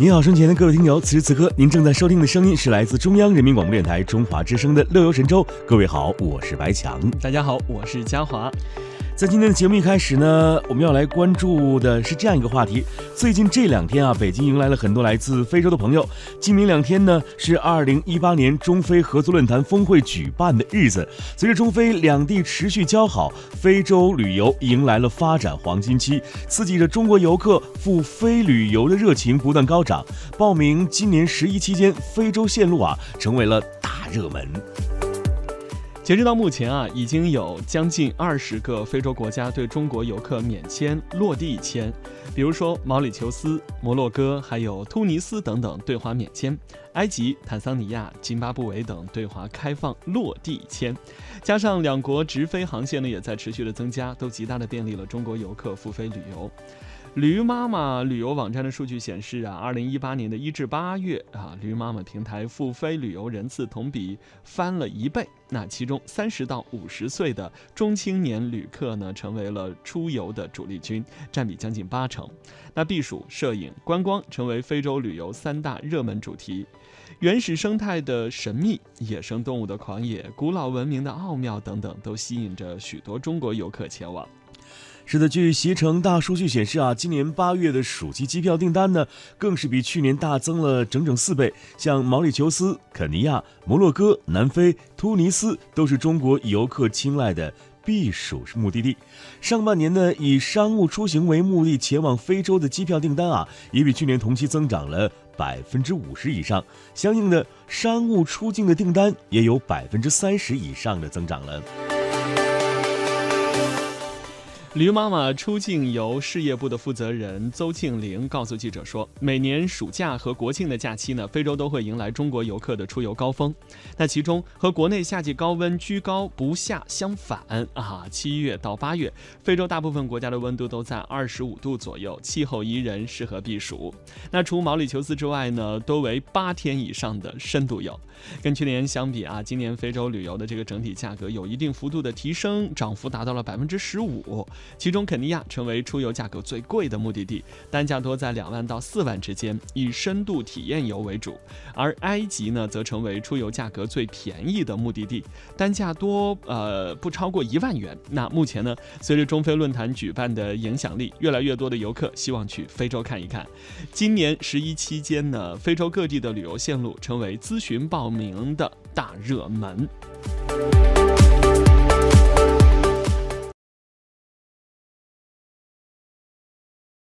您好，春前的各位听友，此时此刻您正在收听的声音是来自中央人民广播电台中华之声的《乐游神州》。各位好，我是白强。大家好，我是嘉华。在今天的节目一开始呢，我们要来关注的是这样一个话题。最近这两天啊，北京迎来了很多来自非洲的朋友。今明两天呢，是二零一八年中非合作论坛峰会举办的日子。随着中非两地持续交好，非洲旅游迎来了发展黄金期，刺激着中国游客赴非旅游的热情不断高涨。报名今年十一期间非洲线路啊，成为了大热门。截止到目前啊，已经有将近二十个非洲国家对中国游客免签落地签，比如说毛里求斯、摩洛哥，还有突尼斯等等对华免签；埃及、坦桑尼亚、津巴布韦等对华开放落地签，加上两国直飞航线呢也在持续的增加，都极大的便利了中国游客赴非旅游。驴妈妈旅游网站的数据显示啊，二零一八年的一至八月啊，驴妈妈平台赴非旅游人次同比翻了一倍。那其中三十到五十岁的中青年旅客呢，成为了出游的主力军，占比将近八成。那避暑、摄影、观光成为非洲旅游三大热门主题。原始生态的神秘、野生动物的狂野、古老文明的奥妙等等，都吸引着许多中国游客前往。是的，据携程大数据显示啊，今年八月的暑期机票订单呢，更是比去年大增了整整四倍。像毛里求斯、肯尼亚、摩洛哥、南非、突尼斯都是中国游客青睐的避暑目的地。上半年呢，以商务出行为目的前往非洲的机票订单啊，也比去年同期增长了百分之五十以上。相应的，商务出境的订单也有百分之三十以上的增长了。驴妈妈出境游事业部的负责人邹庆玲告诉记者说，每年暑假和国庆的假期呢，非洲都会迎来中国游客的出游高峰。那其中和国内夏季高温居高不下相反啊，七月到八月，非洲大部分国家的温度都在二十五度左右，气候宜人，适合避暑。那除毛里求斯之外呢，多为八天以上的深度游。跟去年相比啊，今年非洲旅游的这个整体价格有一定幅度的提升，涨幅达到了百分之十五。其中，肯尼亚成为出游价格最贵的目的地，单价多在两万到四万之间，以深度体验游为主；而埃及呢，则成为出游价格最便宜的目的地，单价多呃不超过一万元。那目前呢，随着中非论坛举办的影响力，越来越多的游客希望去非洲看一看。今年十一期间呢，非洲各地的旅游线路成为咨询报名的大热门。